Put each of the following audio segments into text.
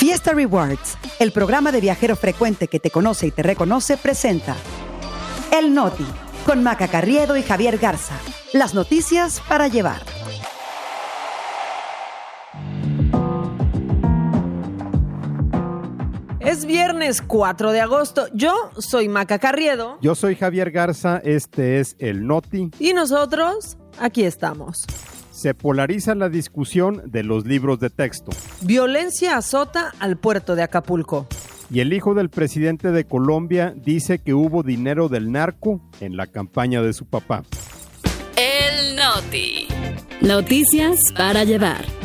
Fiesta Rewards, el programa de viajero frecuente que te conoce y te reconoce, presenta El Noti, con Maca Carriedo y Javier Garza. Las noticias para llevar. Es viernes 4 de agosto. Yo soy Maca Carriedo. Yo soy Javier Garza, este es El Noti. Y nosotros, aquí estamos. Se polariza la discusión de los libros de texto. Violencia azota al puerto de Acapulco. Y el hijo del presidente de Colombia dice que hubo dinero del narco en la campaña de su papá. El Noti. Noticias para llevar.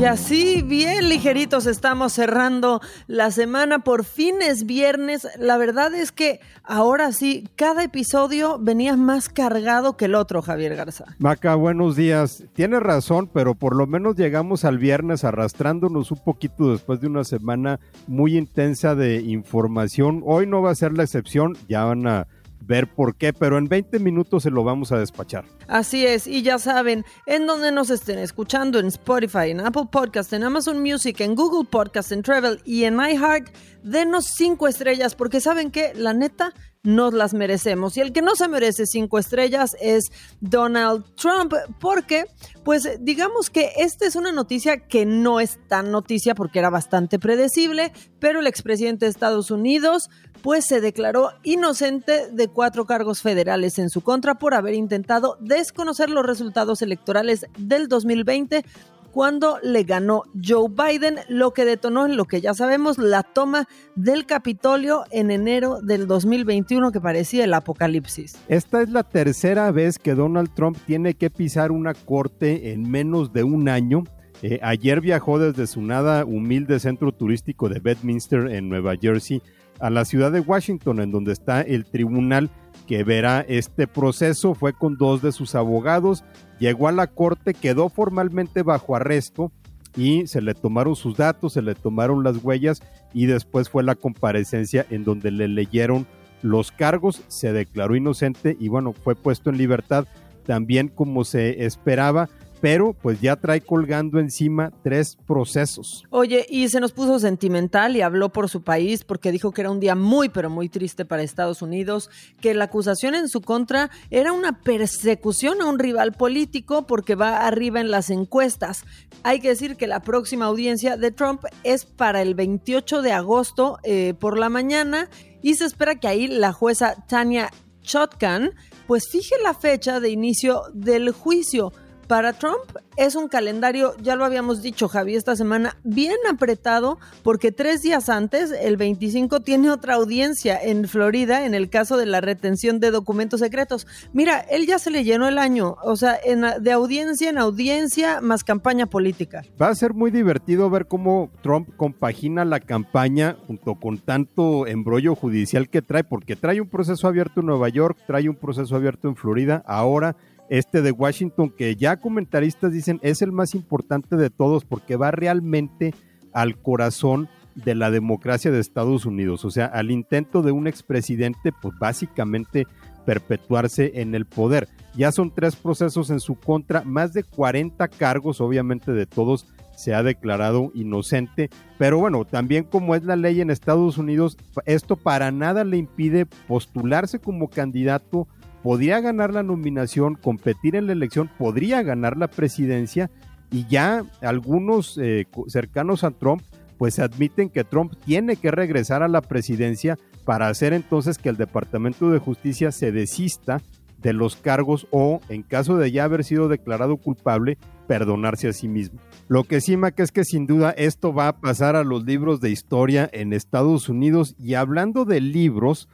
Y así, bien ligeritos, estamos cerrando la semana. Por fin es viernes. La verdad es que ahora sí, cada episodio venía más cargado que el otro, Javier Garza. Maca, buenos días. Tienes razón, pero por lo menos llegamos al viernes arrastrándonos un poquito después de una semana muy intensa de información. Hoy no va a ser la excepción, ya van a ver por qué, pero en 20 minutos se lo vamos a despachar. Así es, y ya saben, en donde nos estén escuchando, en Spotify, en Apple Podcast, en Amazon Music, en Google Podcast, en Travel y en iHeart, denos cinco estrellas, porque saben que, la neta, nos las merecemos. Y el que no se merece cinco estrellas es Donald Trump, porque, pues digamos que esta es una noticia que no es tan noticia porque era bastante predecible, pero el expresidente de Estados Unidos pues se declaró inocente de cuatro cargos federales en su contra por haber intentado desconocer los resultados electorales del 2020 cuando le ganó Joe Biden, lo que detonó en lo que ya sabemos, la toma del Capitolio en enero del 2021 que parecía el apocalipsis. Esta es la tercera vez que Donald Trump tiene que pisar una corte en menos de un año. Eh, ayer viajó desde su nada humilde centro turístico de Bedminster en Nueva Jersey a la ciudad de Washington, en donde está el tribunal que verá este proceso. Fue con dos de sus abogados, llegó a la corte, quedó formalmente bajo arresto y se le tomaron sus datos, se le tomaron las huellas y después fue la comparecencia en donde le leyeron los cargos, se declaró inocente y bueno, fue puesto en libertad también como se esperaba pero pues ya trae colgando encima tres procesos. Oye, y se nos puso sentimental y habló por su país porque dijo que era un día muy, pero muy triste para Estados Unidos, que la acusación en su contra era una persecución a un rival político porque va arriba en las encuestas. Hay que decir que la próxima audiencia de Trump es para el 28 de agosto eh, por la mañana y se espera que ahí la jueza Tania Chotkan pues fije la fecha de inicio del juicio. Para Trump es un calendario, ya lo habíamos dicho Javi esta semana, bien apretado porque tres días antes, el 25, tiene otra audiencia en Florida en el caso de la retención de documentos secretos. Mira, él ya se le llenó el año, o sea, de audiencia en audiencia más campaña política. Va a ser muy divertido ver cómo Trump compagina la campaña junto con tanto embrollo judicial que trae, porque trae un proceso abierto en Nueva York, trae un proceso abierto en Florida, ahora este de Washington, que ya comentaristas dicen es el más importante de todos porque va realmente al corazón de la democracia de Estados Unidos, o sea, al intento de un expresidente, pues básicamente perpetuarse en el poder. Ya son tres procesos en su contra, más de 40 cargos, obviamente de todos se ha declarado inocente, pero bueno, también como es la ley en Estados Unidos, esto para nada le impide postularse como candidato podría ganar la nominación, competir en la elección, podría ganar la presidencia y ya algunos eh, cercanos a Trump pues admiten que Trump tiene que regresar a la presidencia para hacer entonces que el Departamento de Justicia se desista de los cargos o, en caso de ya haber sido declarado culpable, perdonarse a sí mismo. Lo que sí, Mac, es que sin duda esto va a pasar a los libros de historia en Estados Unidos y hablando de libros,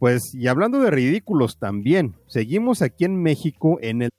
pues, y hablando de ridículos también, seguimos aquí en México en el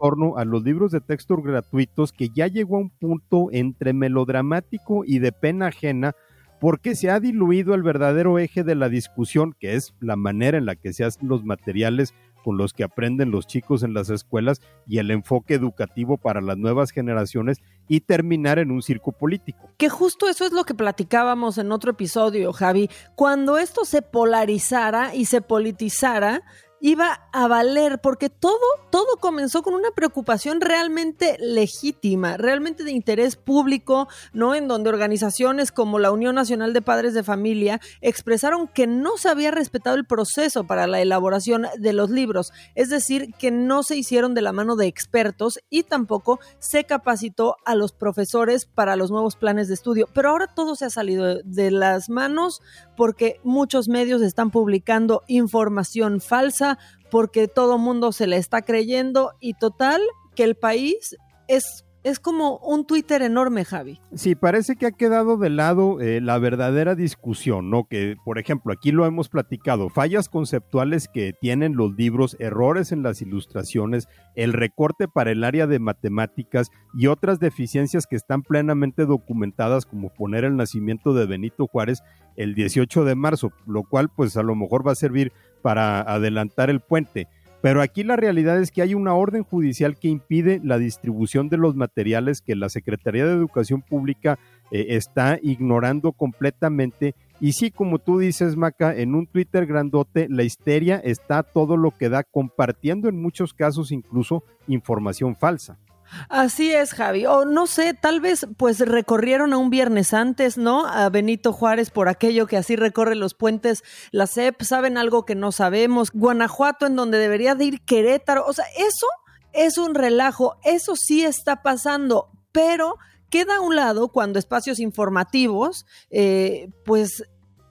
torno a los libros de texto gratuitos que ya llegó a un punto entre melodramático y de pena ajena porque se ha diluido el verdadero eje de la discusión, que es la manera en la que se hacen los materiales con los que aprenden los chicos en las escuelas y el enfoque educativo para las nuevas generaciones y terminar en un circo político. Que justo eso es lo que platicábamos en otro episodio, Javi. Cuando esto se polarizara y se politizara, iba a valer, porque todo, todo comenzó con una preocupación realmente legítima, realmente de interés público, ¿no? En donde organizaciones como la Unión Nacional de Padres de Familia expresaron que no se había respetado el proceso para la elaboración de los libros, es decir, que no se hicieron de la mano de expertos y tampoco se capacitó a los profesores para los nuevos planes de estudio. Pero ahora todo se ha salido de las manos porque muchos medios están publicando información falsa, porque todo mundo se le está creyendo y total que el país es es como un Twitter enorme, Javi. Sí, parece que ha quedado de lado eh, la verdadera discusión, ¿no? Que, por ejemplo, aquí lo hemos platicado, fallas conceptuales que tienen los libros, errores en las ilustraciones, el recorte para el área de matemáticas y otras deficiencias que están plenamente documentadas, como poner el nacimiento de Benito Juárez el 18 de marzo, lo cual pues a lo mejor va a servir para adelantar el puente. Pero aquí la realidad es que hay una orden judicial que impide la distribución de los materiales que la Secretaría de Educación Pública eh, está ignorando completamente. Y sí, como tú dices, Maca, en un Twitter grandote, la histeria está todo lo que da, compartiendo en muchos casos incluso información falsa. Así es, Javi. O no sé, tal vez pues recorrieron a un viernes antes, ¿no? A Benito Juárez por aquello que así recorre los puentes, la CEP, saben algo que no sabemos, Guanajuato en donde debería de ir Querétaro, o sea, eso es un relajo, eso sí está pasando, pero queda a un lado cuando espacios informativos, eh, pues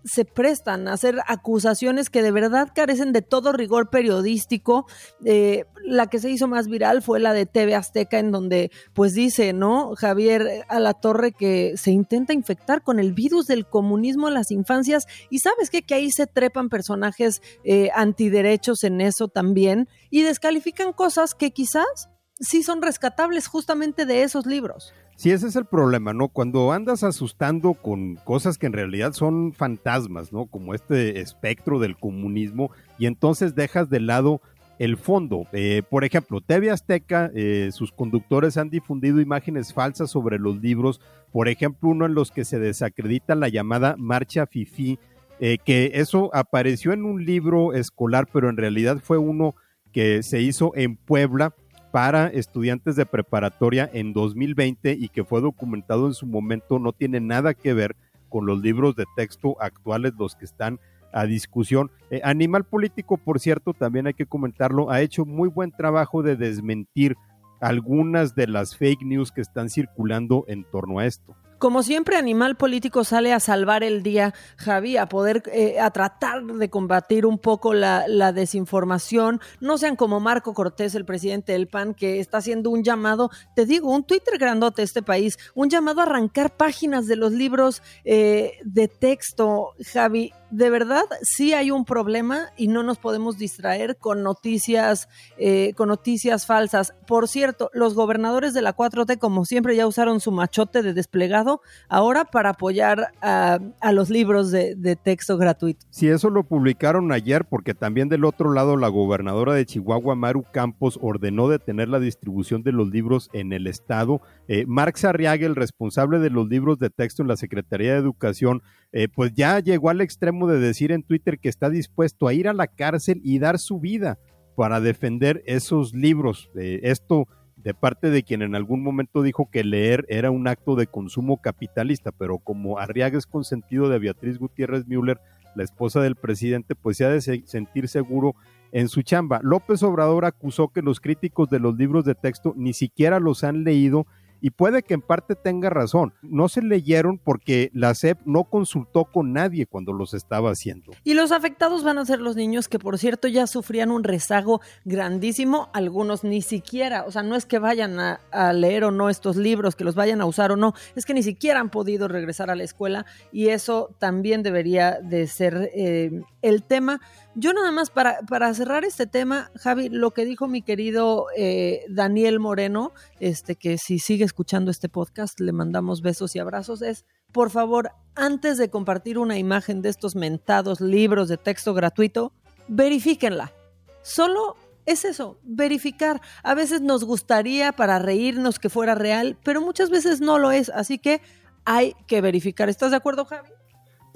se prestan a hacer acusaciones que de verdad carecen de todo rigor periodístico. Eh, la que se hizo más viral fue la de TV Azteca, en donde pues dice, ¿no? Javier a la torre que se intenta infectar con el virus del comunismo a las infancias y sabes qué? que ahí se trepan personajes eh, antiderechos en eso también y descalifican cosas que quizás sí son rescatables justamente de esos libros. Sí, ese es el problema, ¿no? Cuando andas asustando con cosas que en realidad son fantasmas, ¿no? Como este espectro del comunismo, y entonces dejas de lado el fondo. Eh, por ejemplo, TV Azteca, eh, sus conductores han difundido imágenes falsas sobre los libros, por ejemplo, uno en los que se desacredita la llamada Marcha Fifi, eh, que eso apareció en un libro escolar, pero en realidad fue uno que se hizo en Puebla para estudiantes de preparatoria en 2020 y que fue documentado en su momento no tiene nada que ver con los libros de texto actuales, los que están a discusión. Eh, Animal Político, por cierto, también hay que comentarlo, ha hecho muy buen trabajo de desmentir algunas de las fake news que están circulando en torno a esto. Como siempre, Animal Político sale a salvar el día, Javi, a poder, eh, a tratar de combatir un poco la, desinformación. No sean como Marco Cortés, el presidente del PAN, que está haciendo un llamado, te digo, un Twitter grandote este país, un llamado a arrancar páginas de los libros eh, de texto, Javi de verdad sí hay un problema y no nos podemos distraer con noticias, eh, con noticias falsas. Por cierto, los gobernadores de la 4T, como siempre, ya usaron su machote de desplegado ahora para apoyar a, los libros de, texto gratuito. Sí, eso lo publicaron ayer porque también del otro lado la gobernadora de Chihuahua, Maru Campos, ordenó detener la distribución de los libros en el estado. Eh, Marx Arriaga, el responsable de los libros de texto en la Secretaría de Educación, eh, pues ya llegó al extremo de decir en Twitter que está dispuesto a ir a la cárcel y dar su vida para defender esos libros. Eh, esto de parte de quien en algún momento dijo que leer era un acto de consumo capitalista, pero como Arriaga es consentido de Beatriz Gutiérrez Müller, la esposa del presidente, pues se ha de sentir seguro en su chamba. López Obrador acusó que los críticos de los libros de texto ni siquiera los han leído y puede que en parte tenga razón. No se leyeron porque la SEP no consultó con nadie cuando los estaba haciendo. Y los afectados van a ser los niños que, por cierto, ya sufrían un rezago grandísimo. Algunos ni siquiera, o sea, no es que vayan a, leer o no estos libros, que los vayan a usar o no, es que ni siquiera han podido regresar a la escuela y eso también debería de ser eh, el tema. Yo nada más para, para cerrar este tema, Javi, lo que dijo mi querido eh, Daniel Moreno, este que si sigue escuchando este podcast le mandamos besos y abrazos, es por favor, antes de compartir una imagen de estos mentados libros de texto gratuito, verifíquenla. Solo es eso, verificar. A veces nos gustaría para reírnos que fuera real, pero muchas veces no lo es, así que hay que verificar. ¿Estás de acuerdo, Javi?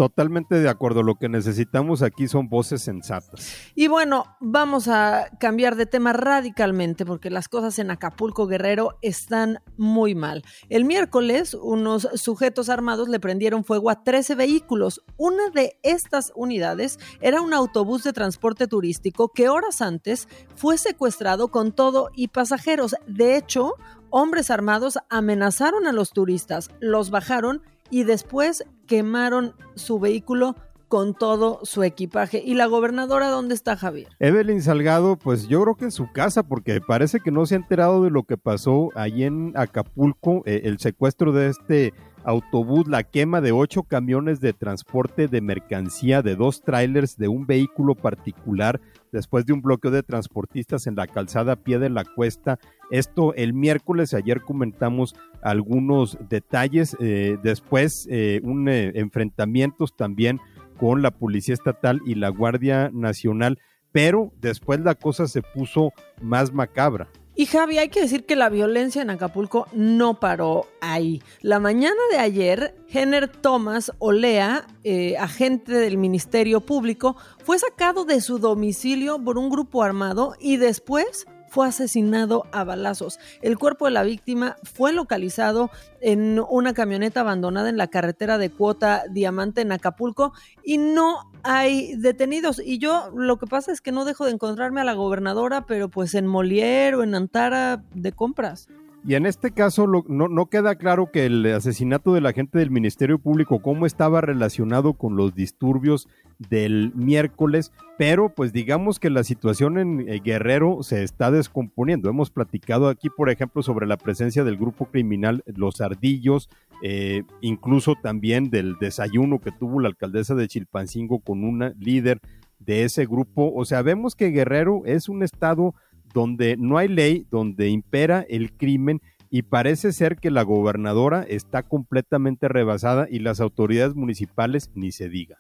Totalmente de acuerdo. Lo que necesitamos aquí son voces sensatas. Y bueno, vamos a cambiar de tema radicalmente porque las cosas en Acapulco Guerrero están muy mal. El miércoles, unos sujetos armados le prendieron fuego a 13 vehículos. Una de estas unidades era un autobús de transporte turístico que horas antes fue secuestrado con todo y pasajeros. De hecho, hombres armados amenazaron a los turistas, los bajaron y después quemaron su vehículo con todo su equipaje. ¿Y la gobernadora dónde está, Javier? Evelyn Salgado, pues yo creo que en su casa, porque parece que no se ha enterado de lo que pasó ahí en Acapulco, eh, el secuestro de este autobús, la quema de ocho camiones de transporte de mercancía, de dos trailers, de un vehículo particular, después de un bloqueo de transportistas en la calzada Pie de la Cuesta. Esto el miércoles, ayer comentamos algunos detalles, eh, después eh, un eh, enfrentamientos también con la Policía Estatal y la Guardia Nacional, pero después la cosa se puso más macabra. Y Javi, hay que decir que la violencia en Acapulco no paró ahí. La mañana de ayer, Henner Thomas Olea, eh, agente del Ministerio Público, fue sacado de su domicilio por un grupo armado y después fue asesinado a balazos. El cuerpo de la víctima fue localizado en una camioneta abandonada en la carretera de Cuota Diamante en Acapulco y no hay detenidos. Y yo lo que pasa es que no dejo de encontrarme a la gobernadora, pero pues en Molière o en Antara de compras. Y en este caso no, no, queda claro que el asesinato del agente del Ministerio Público, cómo estaba relacionado con los disturbios del miércoles, pero pues digamos que la situación en eh, Guerrero se está descomponiendo. Hemos platicado aquí, por ejemplo, sobre la presencia del grupo criminal Los Ardillos, eh, incluso también del desayuno que tuvo la alcaldesa de Chilpancingo con una líder de ese grupo. O sea, vemos que Guerrero es un estado donde no hay ley, donde impera el crimen y parece ser que la gobernadora está completamente rebasada y las autoridades municipales ni se diga.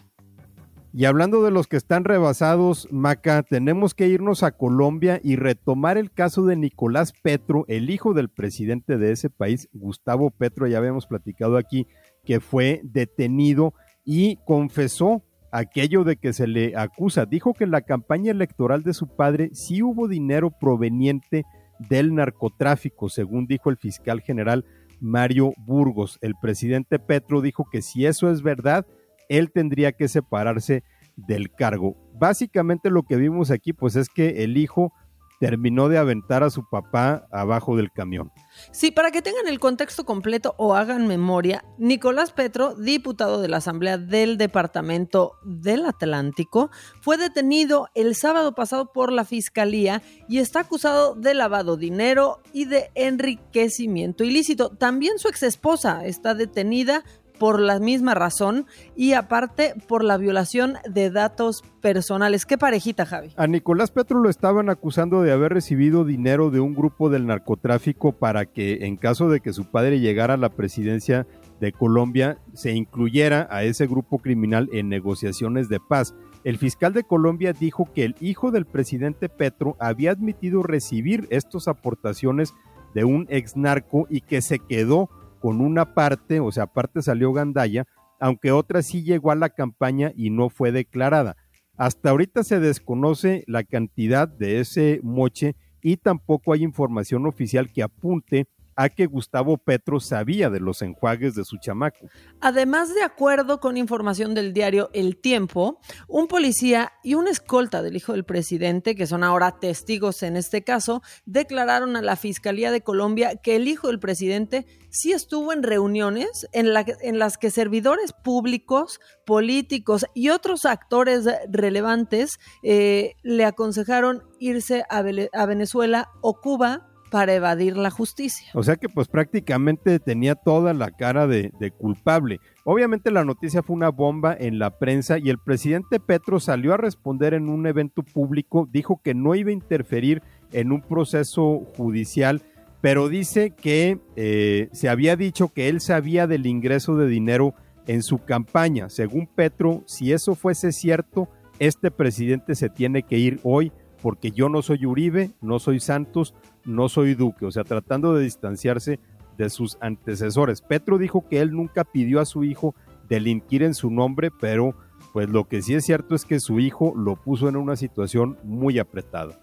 Y hablando de los que están rebasados, Maca, tenemos que irnos a Colombia y retomar el caso de Nicolás Petro, el hijo del presidente de ese país, Gustavo Petro, ya habíamos platicado aquí, que fue detenido y confesó aquello de que se le acusa. Dijo que en la campaña electoral de su padre sí hubo dinero proveniente del narcotráfico, según dijo el fiscal general Mario Burgos. El presidente Petro dijo que si eso es verdad, él tendría que separarse del cargo. Básicamente lo que vimos aquí pues es que el hijo terminó de aventar a su papá abajo del camión. Sí, para que tengan el contexto completo o hagan memoria, Nicolás Petro, diputado de la Asamblea del Departamento del Atlántico, fue detenido el sábado pasado por la Fiscalía y está acusado de lavado dinero y de enriquecimiento ilícito. También su exesposa está detenida por la misma razón y aparte por la violación de datos personales. ¿Qué parejita, Javi? A Nicolás Petro lo estaban acusando de haber recibido dinero de un grupo del narcotráfico para que en caso de que su padre llegara a la presidencia de Colombia se incluyera a ese grupo criminal en negociaciones de paz. El fiscal de Colombia dijo que el hijo del presidente Petro había admitido recibir estas aportaciones de un ex narco y que se quedó con una parte, o sea, parte salió Gandaya, aunque otra sí llegó a la campaña y no fue declarada. Hasta ahorita se desconoce la cantidad de ese moche y tampoco hay información oficial que apunte a que Gustavo Petro sabía de los enjuagues de su chamaco. Además, de acuerdo con información del diario El Tiempo, un policía y una escolta del hijo del presidente, que son ahora testigos en este caso, declararon a la Fiscalía de Colombia que el hijo del presidente sí estuvo en reuniones en, las que servidores públicos, políticos y otros actores relevantes eh, le aconsejaron irse a Venezuela o Cuba para evadir la justicia. O sea que pues prácticamente tenía toda la cara de, culpable. Obviamente la noticia fue una bomba en la prensa y el presidente Petro salió a responder en un evento público, dijo que no iba a interferir en un proceso judicial, pero dice que eh, se había dicho que él sabía del ingreso de dinero en su campaña. Según Petro, si eso fuese cierto, este presidente se tiene que ir hoy porque yo no soy Uribe, no soy Santos, no soy Duque, o sea, tratando de distanciarse de sus antecesores. Petro dijo que él nunca pidió a su hijo delinquir en su nombre, pero pues lo que sí es cierto es que su hijo lo puso en una situación muy apretada.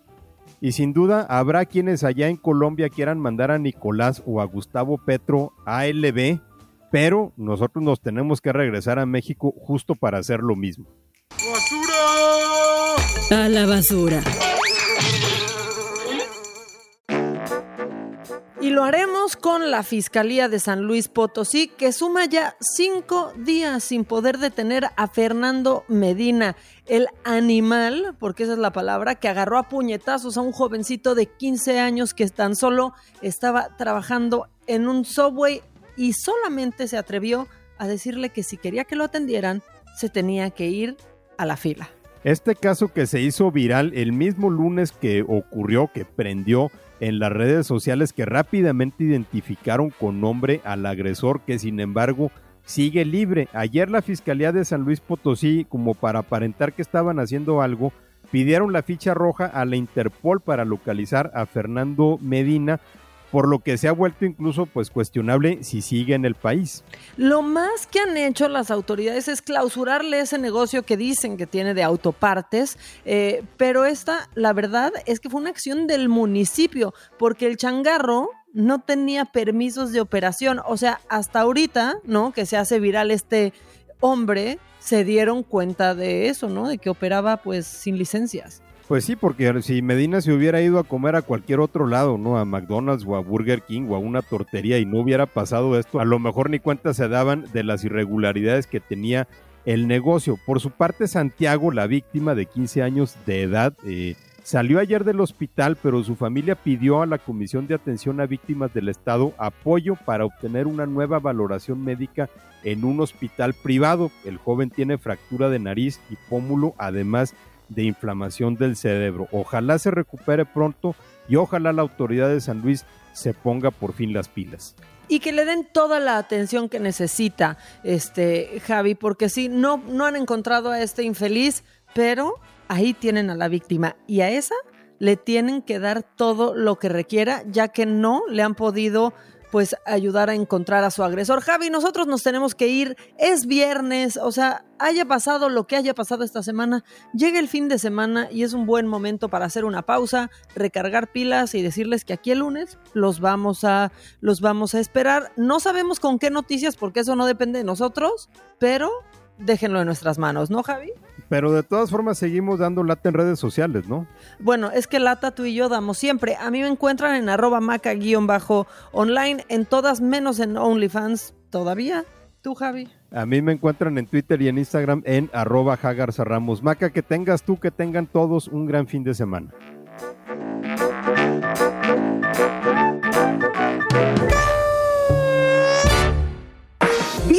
Y sin duda habrá quienes allá en Colombia quieran mandar a Nicolás o a Gustavo Petro a LB, pero nosotros nos tenemos que regresar a México justo para hacer lo mismo. ¡Basura! A la basura. Lo haremos con la Fiscalía de San Luis Potosí, que suma ya cinco días sin poder detener a Fernando Medina, el animal, porque esa es la palabra, que agarró a puñetazos a un jovencito de 15 años que tan solo estaba trabajando en un subway y solamente se atrevió a decirle que si quería que lo atendieran, se tenía que ir a la fila. Este caso que se hizo viral el mismo lunes que ocurrió, que prendió en las redes sociales que rápidamente identificaron con nombre al agresor que sin embargo sigue libre. Ayer la Fiscalía de San Luis Potosí, como para aparentar que estaban haciendo algo, pidieron la ficha roja a la Interpol para localizar a Fernando Medina, por lo que se ha vuelto incluso pues cuestionable si sigue en el país. Lo más que han hecho las autoridades es clausurarle ese negocio que dicen que tiene de autopartes, eh, pero esta, la verdad, es que fue una acción del municipio, porque el changarro no tenía permisos de operación, o sea, hasta ahorita, ¿no? Que se hace viral este hombre, se dieron cuenta de eso, ¿no? De que operaba pues sin licencias. Pues sí, porque si Medina se hubiera ido a comer a cualquier otro lado, ¿no? A McDonald's o a Burger King o a una tortería y no hubiera pasado esto, a lo mejor ni cuenta se daban de las irregularidades que tenía el negocio. Por su parte, Santiago, la víctima de 15 años de edad, eh, salió ayer del hospital, pero su familia pidió a la Comisión de Atención a Víctimas del Estado apoyo para obtener una nueva valoración médica en un hospital privado. El joven tiene fractura de nariz y pómulo, además de inflamación del cerebro. Ojalá se recupere pronto y ojalá la autoridad de San Luis se ponga por fin las pilas. Y que le den toda la atención que necesita, este Javi, porque sí, no, no han encontrado a este infeliz, pero ahí tienen a la víctima y a esa le tienen que dar todo lo que requiera, ya que no le han podido pues ayudar a encontrar a su agresor. Javi, nosotros nos tenemos que ir, es viernes, o sea, haya pasado lo que haya pasado esta semana, llega el fin de semana y es un buen momento para hacer una pausa, recargar pilas y decirles que aquí el lunes los vamos a los vamos a esperar. No sabemos con qué noticias porque eso no depende de nosotros, pero déjenlo en nuestras manos, ¿no, Javi? Pero de todas formas seguimos dando lata en redes sociales, ¿no? Bueno, es que lata tú y yo damos siempre. A mí me encuentran en arroba maca-online, en todas menos en OnlyFans todavía. ¿Tú, Javi? A mí me encuentran en Twitter y en Instagram en arroba. Maca, que tengas tú, que tengan todos un gran fin de semana.